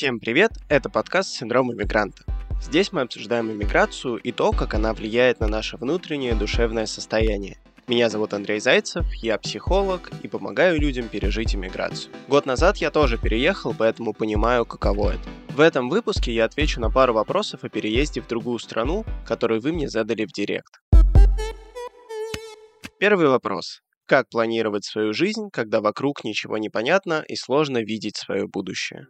Всем привет, это подкаст «Синдром иммигранта». Здесь мы обсуждаем иммиграцию и то, как она влияет на наше внутреннее душевное состояние. Меня зовут Андрей Зайцев, я психолог и помогаю людям пережить иммиграцию. Год назад я тоже переехал, поэтому понимаю, каково это. В этом выпуске я отвечу на пару вопросов о переезде в другую страну, которые вы мне задали в директ. Первый вопрос. Как планировать свою жизнь, когда вокруг ничего не понятно и сложно видеть свое будущее?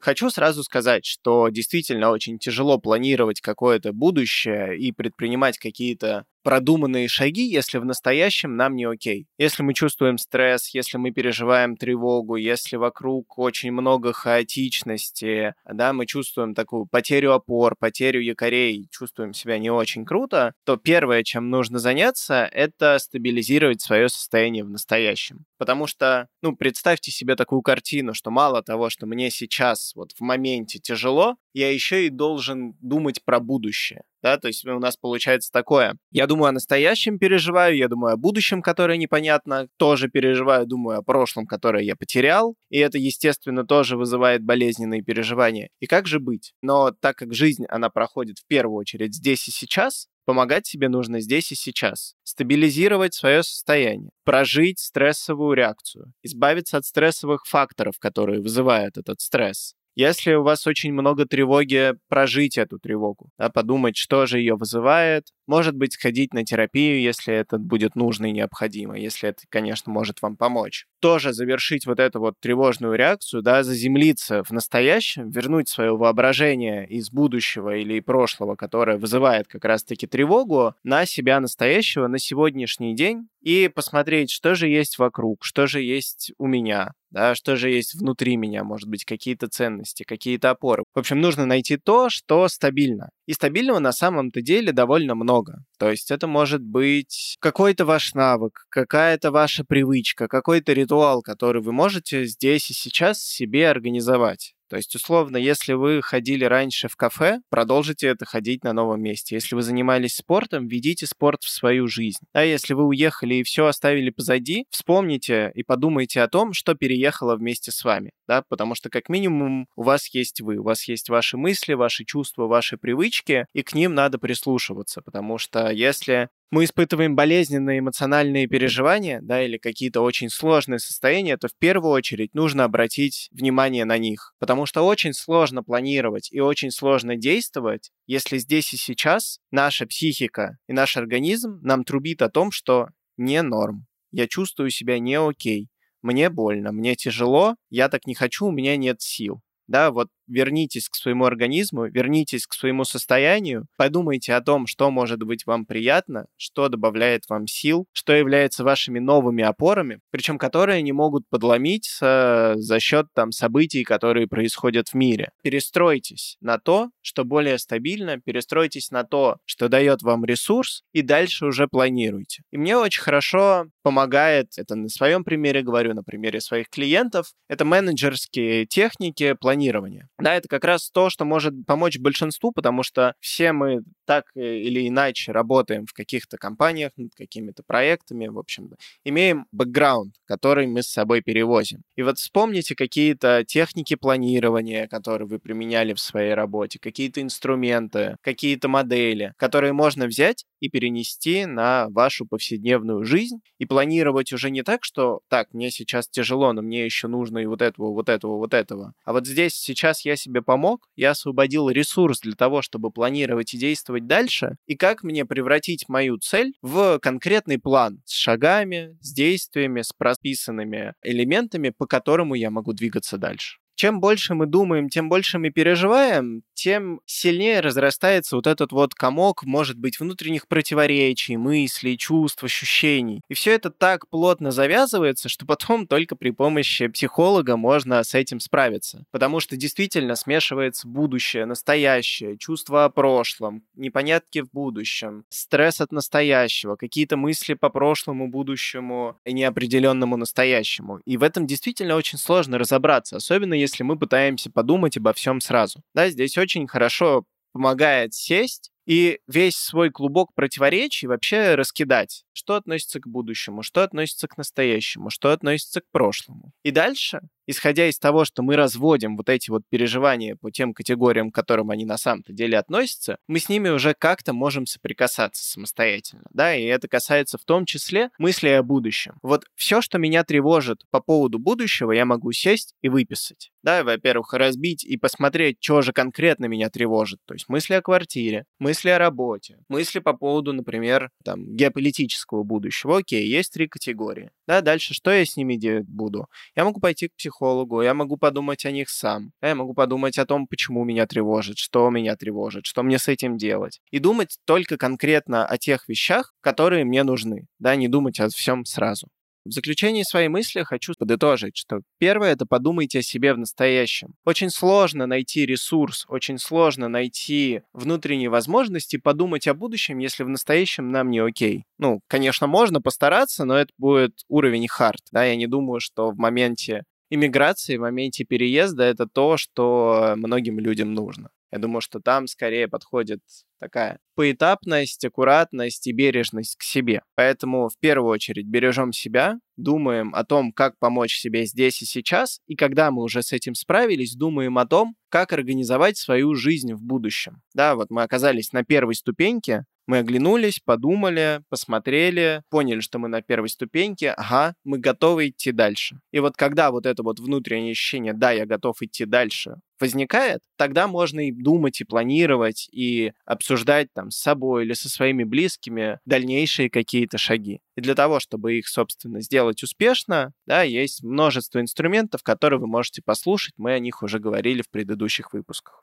Хочу сразу сказать, что действительно очень тяжело планировать какое-то будущее и предпринимать какие-то продуманные шаги, если в настоящем нам не окей. Если мы чувствуем стресс, если мы переживаем тревогу, если вокруг очень много хаотичности, да, мы чувствуем такую потерю опор, потерю якорей, чувствуем себя не очень круто, то первое, чем нужно заняться, это стабилизировать свое состояние в настоящем. Потому что, ну, представьте себе такую картину, что мало того, что мне сейчас вот в моменте тяжело, я еще и должен думать про будущее. Да, то есть у нас получается такое. Я думаю о настоящем, переживаю, я думаю о будущем, которое непонятно, тоже переживаю, думаю о прошлом, которое я потерял, и это, естественно, тоже вызывает болезненные переживания. И как же быть? Но так как жизнь, она проходит в первую очередь здесь и сейчас, Помогать себе нужно здесь и сейчас. Стабилизировать свое состояние, прожить стрессовую реакцию, избавиться от стрессовых факторов, которые вызывают этот стресс, если у вас очень много тревоги, прожить эту тревогу, да, подумать, что же ее вызывает, может быть, сходить на терапию, если это будет нужно и необходимо, если это, конечно, может вам помочь. Тоже завершить вот эту вот тревожную реакцию, да, заземлиться в настоящем, вернуть свое воображение из будущего или прошлого, которое вызывает как раз-таки тревогу, на себя настоящего, на сегодняшний день и посмотреть, что же есть вокруг, что же есть у меня, да, что же есть внутри меня, может быть, какие-то ценности, какие-то опоры. В общем, нужно найти то, что стабильно. И стабильного на самом-то деле довольно много. То есть это может быть какой-то ваш навык, какая-то ваша привычка, какой-то ритуал, который вы можете здесь и сейчас себе организовать. То есть, условно, если вы ходили раньше в кафе, продолжите это ходить на новом месте. Если вы занимались спортом, ведите спорт в свою жизнь. А если вы уехали и все оставили позади, вспомните и подумайте о том, что переехало вместе с вами. Да? Потому что, как минимум, у вас есть вы, у вас есть ваши мысли, ваши чувства, ваши привычки, и к ним надо прислушиваться. Потому что если мы испытываем болезненные эмоциональные переживания, да, или какие-то очень сложные состояния, то в первую очередь нужно обратить внимание на них. Потому что очень сложно планировать и очень сложно действовать, если здесь и сейчас наша психика и наш организм нам трубит о том, что не норм. Я чувствую себя не окей. Мне больно, мне тяжело, я так не хочу, у меня нет сил. Да, вот вернитесь к своему организму, вернитесь к своему состоянию, подумайте о том, что может быть вам приятно, что добавляет вам сил, что является вашими новыми опорами, причем которые не могут подломиться за счет там событий, которые происходят в мире. Перестройтесь на то, что более стабильно, перестройтесь на то, что дает вам ресурс, и дальше уже планируйте. И мне очень хорошо помогает, это на своем примере говорю, на примере своих клиентов, это менеджерские техники планирования. Да, это как раз то, что может помочь большинству, потому что все мы так или иначе работаем в каких-то компаниях, над какими-то проектами, в общем, имеем бэкграунд, который мы с собой перевозим. И вот вспомните какие-то техники планирования, которые вы применяли в своей работе, какие-то инструменты, какие-то модели, которые можно взять и перенести на вашу повседневную жизнь и планировать уже не так, что так, мне сейчас тяжело, но мне еще нужно и вот этого, вот этого, вот этого. А вот здесь сейчас я себе помог, я освободил ресурс для того, чтобы планировать и действовать дальше, и как мне превратить мою цель в конкретный план с шагами, с действиями, с прописанными элементами, по которому я могу двигаться дальше чем больше мы думаем, тем больше мы переживаем, тем сильнее разрастается вот этот вот комок, может быть, внутренних противоречий, мыслей, чувств, ощущений. И все это так плотно завязывается, что потом только при помощи психолога можно с этим справиться. Потому что действительно смешивается будущее, настоящее, чувство о прошлом, непонятки в будущем, стресс от настоящего, какие-то мысли по прошлому, будущему и неопределенному настоящему. И в этом действительно очень сложно разобраться, особенно если если мы пытаемся подумать обо всем сразу. Да, здесь очень хорошо помогает сесть и весь свой клубок противоречий вообще раскидать, что относится к будущему, что относится к настоящему, что относится к прошлому. И дальше исходя из того, что мы разводим вот эти вот переживания по тем категориям, к которым они на самом-то деле относятся, мы с ними уже как-то можем соприкасаться самостоятельно, да, и это касается в том числе мыслей о будущем. Вот все, что меня тревожит по поводу будущего, я могу сесть и выписать. Да, во-первых, разбить и посмотреть, что же конкретно меня тревожит. То есть мысли о квартире, мысли о работе, мысли по поводу, например, там, геополитического будущего. Окей, есть три категории. Да, дальше что я с ними делать буду? Я могу пойти к психологу, я могу подумать о них сам. Да, я могу подумать о том, почему меня тревожит, что меня тревожит, что мне с этим делать. И думать только конкретно о тех вещах, которые мне нужны. Да, не думать о всем сразу. В заключении своей мысли хочу подытожить, что первое — это подумайте о себе в настоящем. Очень сложно найти ресурс, очень сложно найти внутренние возможности подумать о будущем, если в настоящем нам не окей. Ну, конечно, можно постараться, но это будет уровень хард. Да, я не думаю, что в моменте иммиграции, в моменте переезда это то, что многим людям нужно. Я думаю, что там скорее подходит такая поэтапность, аккуратность и бережность к себе. Поэтому в первую очередь бережем себя, думаем о том, как помочь себе здесь и сейчас, и когда мы уже с этим справились, думаем о том, как организовать свою жизнь в будущем. Да, вот мы оказались на первой ступеньке, мы оглянулись, подумали, посмотрели, поняли, что мы на первой ступеньке, ага, мы готовы идти дальше. И вот когда вот это вот внутреннее ощущение, да, я готов идти дальше, возникает, тогда можно и думать, и планировать, и обсуждать там с собой или со своими близкими дальнейшие какие-то шаги. И для того, чтобы их, собственно, сделать успешно, да, есть множество инструментов, которые вы можете послушать. Мы о них уже говорили в предыдущих выпусках.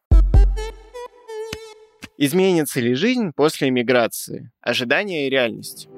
Изменится ли жизнь после иммиграции? Ожидания и реальность.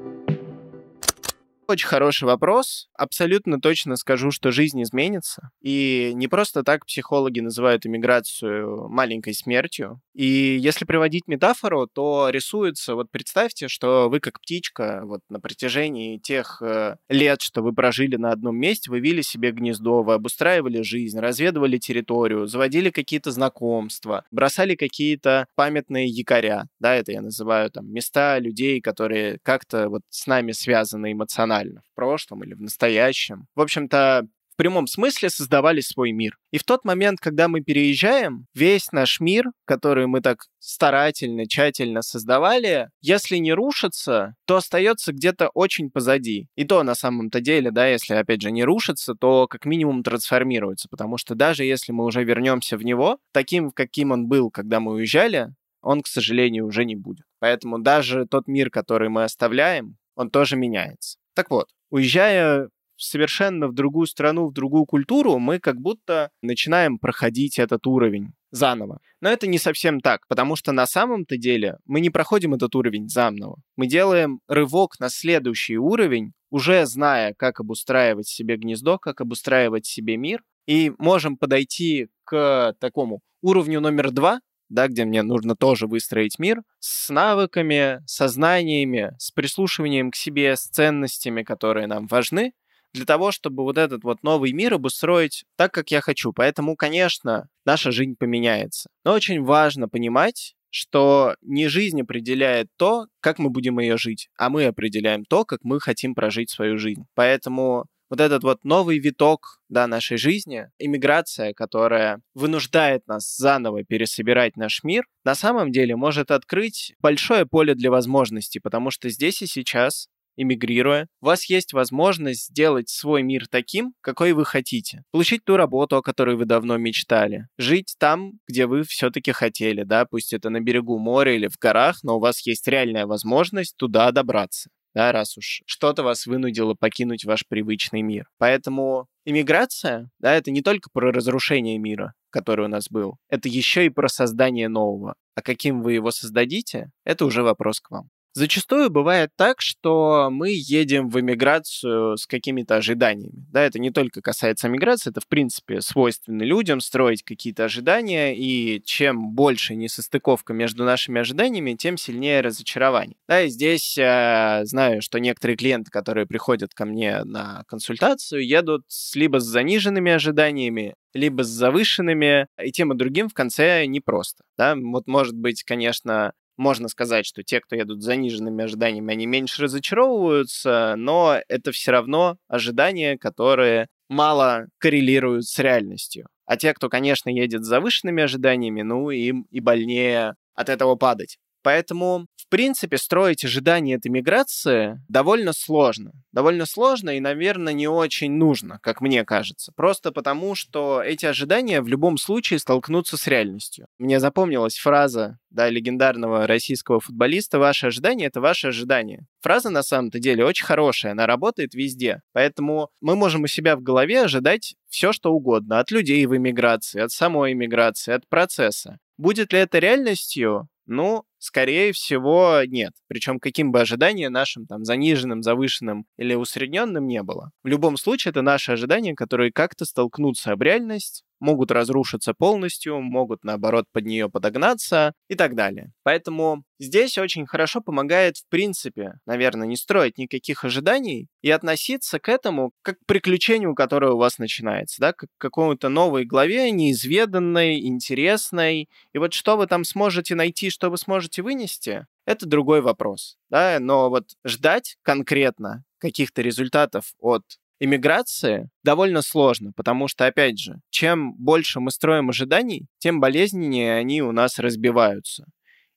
Очень хороший вопрос. Абсолютно точно скажу, что жизнь изменится. И не просто так психологи называют иммиграцию маленькой смертью. И если приводить метафору, то рисуется, вот представьте, что вы как птичка вот на протяжении тех э, лет, что вы прожили на одном месте, вы вели себе гнездо, вы обустраивали жизнь, разведывали территорию, заводили какие-то знакомства, бросали какие-то памятные якоря. Да, это я называю там места людей, которые как-то вот с нами связаны эмоционально эмоционально в прошлом или в настоящем. В общем-то, в прямом смысле создавали свой мир. И в тот момент, когда мы переезжаем, весь наш мир, который мы так старательно, тщательно создавали, если не рушится, то остается где-то очень позади. И то на самом-то деле, да, если опять же не рушится, то как минимум трансформируется, потому что даже если мы уже вернемся в него, таким, каким он был, когда мы уезжали, он, к сожалению, уже не будет. Поэтому даже тот мир, который мы оставляем, он тоже меняется. Так вот, уезжая совершенно в другую страну, в другую культуру, мы как будто начинаем проходить этот уровень заново. Но это не совсем так, потому что на самом-то деле мы не проходим этот уровень заново. Мы делаем рывок на следующий уровень, уже зная, как обустраивать себе гнездо, как обустраивать себе мир, и можем подойти к такому уровню номер два, да, где мне нужно тоже выстроить мир, с навыками, со знаниями, с прислушиванием к себе, с ценностями, которые нам важны, для того, чтобы вот этот вот новый мир обустроить так, как я хочу. Поэтому, конечно, наша жизнь поменяется. Но очень важно понимать, что не жизнь определяет то, как мы будем ее жить, а мы определяем то, как мы хотим прожить свою жизнь. Поэтому вот этот вот новый виток да, нашей жизни, иммиграция, которая вынуждает нас заново пересобирать наш мир, на самом деле может открыть большое поле для возможностей, потому что здесь и сейчас иммигрируя, у вас есть возможность сделать свой мир таким, какой вы хотите. Получить ту работу, о которой вы давно мечтали. Жить там, где вы все-таки хотели, да, пусть это на берегу моря или в горах, но у вас есть реальная возможность туда добраться да, раз уж что-то вас вынудило покинуть ваш привычный мир. Поэтому иммиграция, да, это не только про разрушение мира, который у нас был, это еще и про создание нового. А каким вы его создадите, это уже вопрос к вам. Зачастую бывает так, что мы едем в эмиграцию с какими-то ожиданиями. Да, это не только касается миграции, это в принципе свойственно людям строить какие-то ожидания, и чем больше несостыковка между нашими ожиданиями, тем сильнее разочарование. Да, и здесь э, знаю, что некоторые клиенты, которые приходят ко мне на консультацию, едут либо с заниженными ожиданиями, либо с завышенными, и тем и другим в конце непросто. Да? Вот может быть, конечно, можно сказать, что те, кто едут с заниженными ожиданиями, они меньше разочаровываются, но это все равно ожидания, которые мало коррелируют с реальностью. А те, кто, конечно, едет с завышенными ожиданиями, ну, им и больнее от этого падать. Поэтому, в принципе, строить ожидания этой миграции довольно сложно. Довольно сложно и, наверное, не очень нужно, как мне кажется. Просто потому, что эти ожидания в любом случае столкнутся с реальностью. Мне запомнилась фраза да, легендарного российского футболиста «Ваши ожидания — это ваши ожидания». Фраза, на самом-то деле, очень хорошая, она работает везде. Поэтому мы можем у себя в голове ожидать все, что угодно. От людей в эмиграции, от самой эмиграции, от процесса. Будет ли это реальностью? Ну, скорее всего, нет. Причем каким бы ожиданием нашим там заниженным, завышенным или усредненным не было. В любом случае, это наши ожидания, которые как-то столкнутся об реальность, могут разрушиться полностью, могут, наоборот, под нее подогнаться и так далее. Поэтому здесь очень хорошо помогает, в принципе, наверное, не строить никаких ожиданий и относиться к этому как к приключению, которое у вас начинается, да, как к какому-то новой главе, неизведанной, интересной. И вот что вы там сможете найти, что вы сможете вынести, это другой вопрос, да, но вот ждать конкретно каких-то результатов от иммиграции довольно сложно, потому что, опять же, чем больше мы строим ожиданий, тем болезненнее они у нас разбиваются.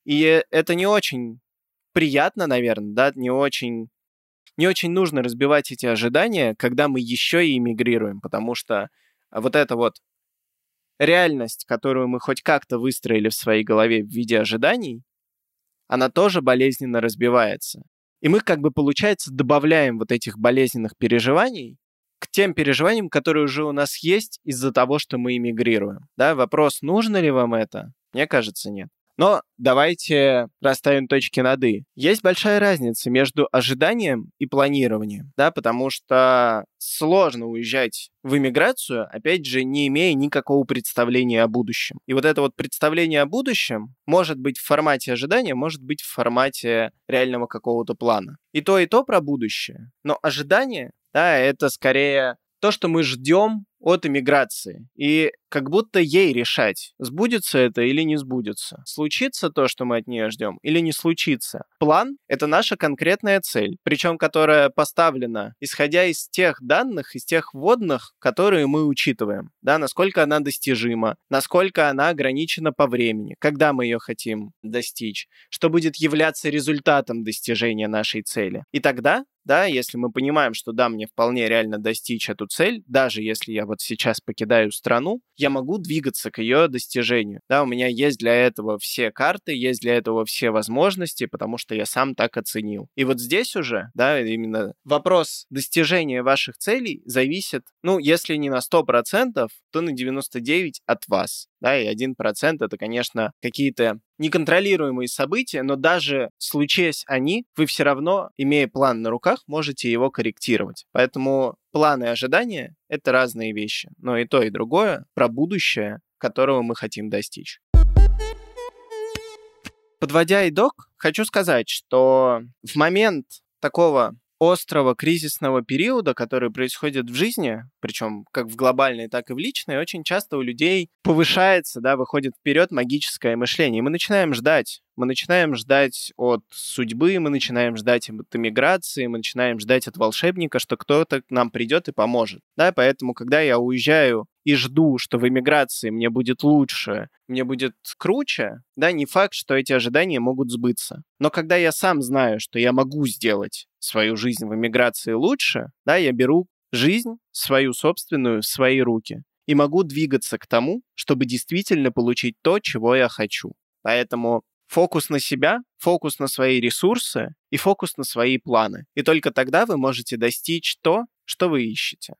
И это не очень приятно, наверное, да, не очень, не очень нужно разбивать эти ожидания, когда мы еще и иммигрируем, потому что вот эта вот реальность, которую мы хоть как-то выстроили в своей голове в виде ожиданий, она тоже болезненно разбивается. И мы как бы, получается, добавляем вот этих болезненных переживаний к тем переживаниям, которые уже у нас есть из-за того, что мы эмигрируем. Да, вопрос, нужно ли вам это? Мне кажется, нет. Но давайте расставим точки над «и». Есть большая разница между ожиданием и планированием, да, потому что сложно уезжать в иммиграцию, опять же, не имея никакого представления о будущем. И вот это вот представление о будущем может быть в формате ожидания, может быть в формате реального какого-то плана. И то, и то про будущее. Но ожидание, да, это скорее то, что мы ждем от иммиграции. И как будто ей решать, сбудется это или не сбудется. Случится то, что мы от нее ждем, или не случится. План — это наша конкретная цель, причем которая поставлена, исходя из тех данных, из тех вводных, которые мы учитываем. Да, насколько она достижима, насколько она ограничена по времени, когда мы ее хотим достичь, что будет являться результатом достижения нашей цели. И тогда да, если мы понимаем, что да, мне вполне реально достичь эту цель, даже если я вот сейчас покидаю страну, я могу двигаться к ее достижению. Да, у меня есть для этого все карты, есть для этого все возможности, потому что я сам так оценил. И вот здесь уже, да, именно вопрос достижения ваших целей зависит, ну, если не на 100%, то на 99% от вас да, и 1% это, конечно, какие-то неконтролируемые события, но даже случаясь они, вы все равно, имея план на руках, можете его корректировать. Поэтому планы и ожидания — это разные вещи, но и то, и другое про будущее, которого мы хотим достичь. Подводя итог, хочу сказать, что в момент такого острого кризисного периода, который происходит в жизни, причем как в глобальной, так и в личной, очень часто у людей повышается, да, выходит вперед магическое мышление. И мы начинаем ждать. Мы начинаем ждать от судьбы, мы начинаем ждать от иммиграции, мы начинаем ждать от волшебника, что кто-то к нам придет и поможет. Да, поэтому, когда я уезжаю и жду, что в эмиграции мне будет лучше, мне будет круче, да, не факт, что эти ожидания могут сбыться. Но когда я сам знаю, что я могу сделать свою жизнь в эмиграции лучше, да, я беру жизнь свою собственную в свои руки и могу двигаться к тому, чтобы действительно получить то, чего я хочу. Поэтому фокус на себя, фокус на свои ресурсы и фокус на свои планы. И только тогда вы можете достичь то, что вы ищете.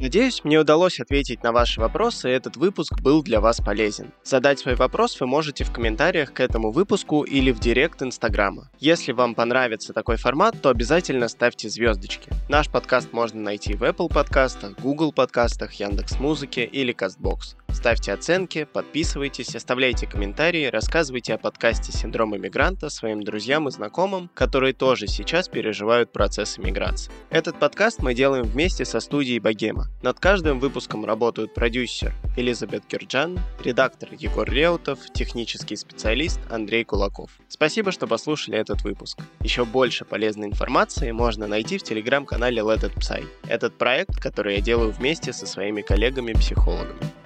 Надеюсь, мне удалось ответить на ваши вопросы, и этот выпуск был для вас полезен. Задать свой вопрос вы можете в комментариях к этому выпуску или в директ Инстаграма. Если вам понравится такой формат, то обязательно ставьте звездочки. Наш подкаст можно найти в Apple подкастах, Google подкастах, Яндекс.Музыке или Castbox. Ставьте оценки, подписывайтесь, оставляйте комментарии, рассказывайте о подкасте «Синдром иммигранта» своим друзьям и знакомым, которые тоже сейчас переживают процесс иммиграции. Этот подкаст мы делаем вместе со студией Богема. Над каждым выпуском работают продюсер Элизабет Кирджан, редактор Егор Реутов, технический специалист Андрей Кулаков. Спасибо, что послушали этот выпуск. Еще больше полезной информации можно найти в телеграм-канале Let It Psy. Этот проект, который я делаю вместе со своими коллегами-психологами.